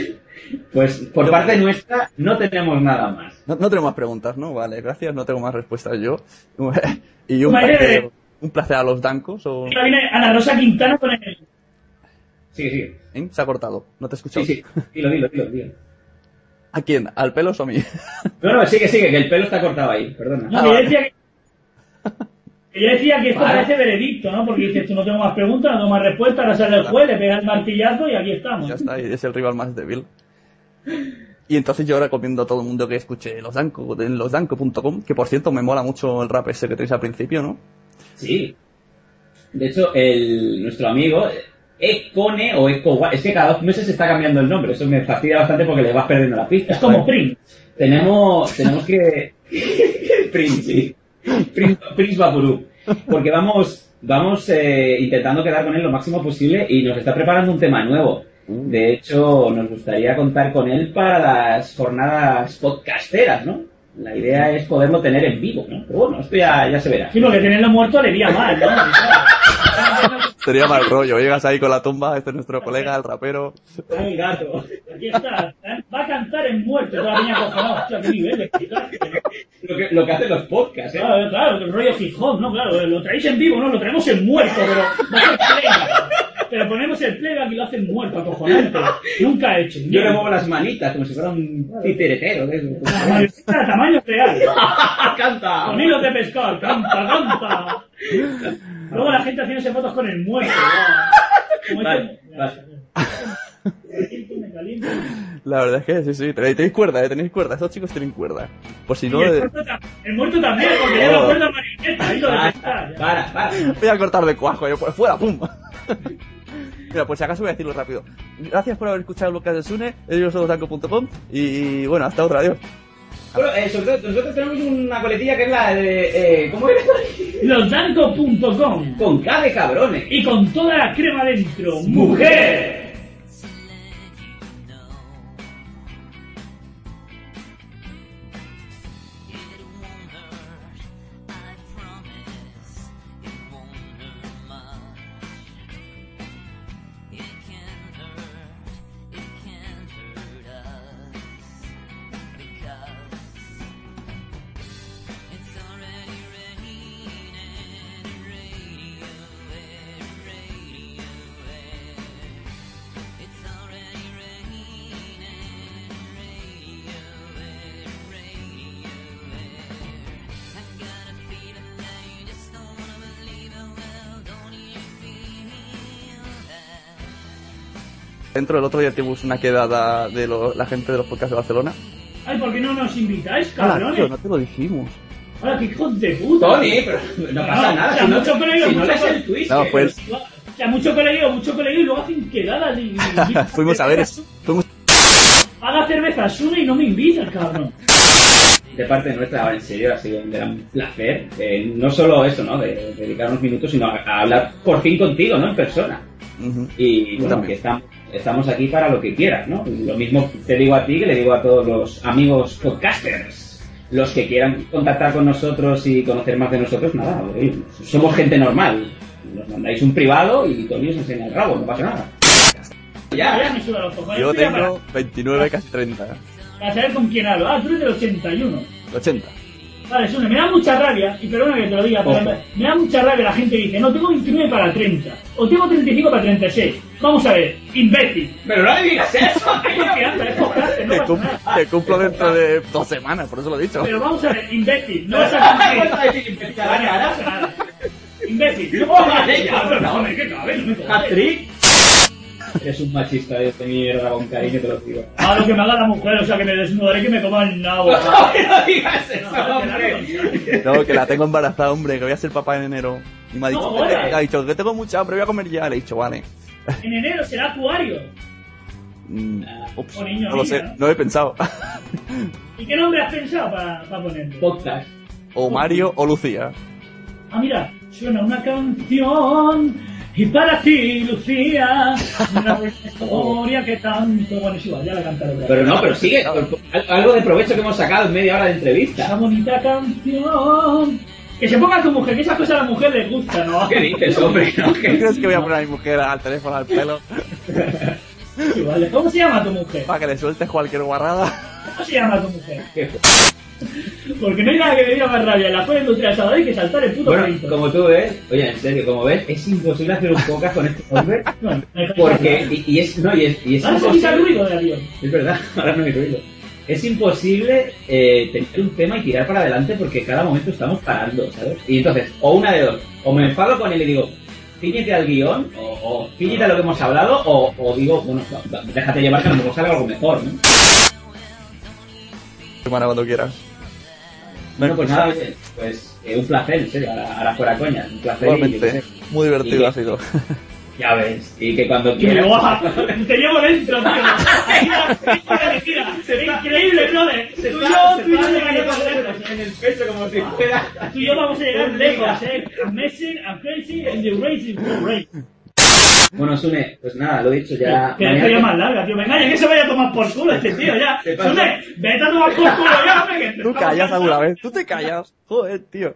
Pues por parte nuestra no tenemos nada más. No, no tengo más preguntas, ¿no? Vale, gracias, no tengo más respuestas yo. *laughs* y un placer, un placer a los dancos. O... Ahora viene Ana Rosa Quintana con el... Sigue, sigue. ¿Eh? Se ha cortado, no te he escuchado. Sí, sí. Dilo, dilo, dilo, dilo. ¿A quién? ¿Al pelos o a mí? No, no, sigue, sigue, que el pelo está cortado ahí. Perdona. No, Ah, yo decía que... *laughs* yo decía que esto Vale. parece veredicto, ¿no? Porque dices, tú no tengo más preguntas, no tengo más respuestas, ahora sale el juez, le pega el martillazo y aquí estamos. ya está, y es el rival más débil. Y entonces yo recomiendo a todo el mundo que escuche los Danco, en losdanco.com, que por cierto me mola mucho el rap ese que tenéis al principio, ¿no? Sí. De hecho, el, nuestro amigo Econe o Eco, es que cada dos meses se está cambiando el nombre. Eso me fastidia bastante porque le vas perdiendo la pista. Es como. Prince. Tenemos, tenemos que... *laughs* Prince, sí. Prince, Prince. Porque vamos, vamos eh, intentando quedar con él lo máximo posible y nos está preparando un tema nuevo. De hecho, nos gustaría contar con él para las jornadas podcasteras, ¿no? La idea es poderlo tener en vivo, ¿no? Pero bueno, esto ya, ya se verá. Sí, porque tenerlo muerto le iría mal, ¿no? *laughs* Sería mal rollo, llegas ahí con la tumba, este es nuestro colega, el rapero. Como un gato. Aquí está, ¿eh? va a cantar en muerto, toda la niña cojonada, hostia, qué nivel de. Lo que, lo que hacen los podcasts, ¿eh? Claro, claro, el rollo Gijón, ¿no? Claro, lo traéis en vivo, ¿no? Lo traemos en muerto, pero a. Pero ponemos el playback y lo hacen muerto, acojonante. *laughs* Nunca he hecho. Yo le muevo las manitas como si fuera un titeretero. esos. Tamaño, tamaño real. *laughs* ¡Canta! Con hilos de pescar, canta, canta. Luego la gente haciéndose fotos con el muerto. este- vale. La verdad es que sí, sí, tenéis, cuerda, eh, tenéis cuerda, esos chicos tienen cuerda. Por si no, el, muerto tam- el muerto también, porque ya Oh. lo cuerda marioneta, hilo de Para, pescar. ya. para, para. voy a cortar de cuajo, yo por fuera, pum. *laughs* Mira, pues si acaso voy a decirlo rápido. Gracias por haber escuchado el podcast de Sune, ellos son danco.com y bueno, hasta otra, adiós. Bueno, eh, sobre todo, nosotros tenemos una coletilla que es la de... Eh, ¿Cómo era? Losdanco.com Con K de cabrones. y con toda la crema dentro, mujer. Dentro del otro día tuvimos una quedada de lo- la gente de los podcasts de Barcelona. Ay, ¿por qué no nos invitáis, Ah, cabrones? tío, no te lo dijimos. Ahora, qué hijos de puta. Tony, pero no pasa No, nada. o sea, si no, mucho si no mucho lees premio. el twist. No, pues- O sea, mucho colegio, mucho colegio y luego hacen quedadas. Y, y- *laughs* Fuimos a ver eso. Fuimos... Paga cerveza Sune y no me invita, cabrón. De parte nuestra, en serio, ha sido un gran placer. eh, no solo eso, ¿no? De, de dedicar unos minutos, sino a, a hablar por fin contigo, ¿no? En persona. Y bueno, que estamos, estamos aquí para lo que quieras, ¿no? Lo mismo te digo a ti que le digo a todos los amigos podcasters. Los que quieran contactar con nosotros y conocer más de nosotros, nada, somos gente normal. Nos mandáis un privado y Tony os enseña el rabo, no pasa nada. Ya, Ya, me suda los cojones. Yo tengo 29, casi 30. Para, para saber con quién hablo. Ah, tú eres del 81. 80. Vale, Sune, me da mucha rabia, y perdona que te lo diga, pero me, da mucha rabia la gente que dice, no, tengo 29 para 30, o tengo 35 para 36. Vamos a ver, imbécil. Pero no le digas eso, *laughs* que cumplo dentro de dos semanas, por eso lo he dicho. Pero vamos a ver, imbécil, no vas a cumplir. Imbécil, no a ver, no. ¿Hat-trick? *laughs* Eres un machista de mierda con cariño, te lo digo. A lo que me haga la mujer, o sea, que me desnudaré y que me coma el nabo. *laughs* no digas eso, No, hombre. No, que la tengo embarazada, hombre, que voy a ser papá en enero. Y me ha dicho, No, que, joder. ha dicho que tengo mucha hambre, voy a comer ya. Le he dicho, vale. En enero será acuario. Mm, ups, O niño, no lo niña, sé, ¿no? no he pensado. ¿Y qué nombre has pensado para ponerle? Podcast. o Mario o Lucía. Ah, mira, suena una canción y para ti, Lucía, una historia que tanto... Bueno, es igual, ya la vez. Pero no, pero sigue. Al- Algo de provecho que hemos sacado en media hora de Esa entrevista. bonita canción... Que se ponga tu mujer, que esas cosas a la mujer les gusta, ¿no? ¿Qué dices, hombre? *laughs* ¿No? ¿Qué ¿Qué- crees que voy a poner a mi mujer al teléfono, al pelo, Sí, vale. ¿Cómo se llama tu mujer? para que le sueltes cualquier guarrada? ¿Cómo se llama tu mujer? *laughs* Porque no hay nada que me diga más rabia en la fuera industrial hay que saltar el puto Bueno, palito. como tú ves, oye, en serio, como ves, es imposible hacer un podcast con este hombre. *laughs* Porque, y, y es, no, y es, y es Ahora se ruido de avión. Es verdad, *laughs* ahora no hay ruido. Es imposible eh, tener un tema y tirar para adelante porque cada momento estamos parando, ¿sabes? Y entonces, o una de dos, o me enfado con él y digo, ciñete al guion, o, o ciñete a lo que hemos hablado, o, o digo, bueno, déjate llevar que a lo mejor salga algo mejor, ¿no? Semana cuando quieras. Bueno, pues nada, oye, pues eh, un placer, en serio, ahora, ahora fuera coña, un placer. y Igualmente, sé, muy divertido Y- ha sido. *laughs* ya ves, y que cuando quieras... Te llevo dentro, tío. *laughs* Mira, mira, mira. Increíble, brother. Tú y yo, tú y yo llegaremos lejos. en el pecho como si fuera... Tú y yo vamos a llegar lejos, eh. Amazing, I'm crazy, and the racing will race. Bueno, Sune, pues nada, lo he dicho ya. Que la mañana- más larga, tío. Venga, ya que se vaya a tomar por culo este tío, ya. Sune, vete a tomar por culo ya, hombre. Tú callas alguna vez, tú te callas. Joder, tío.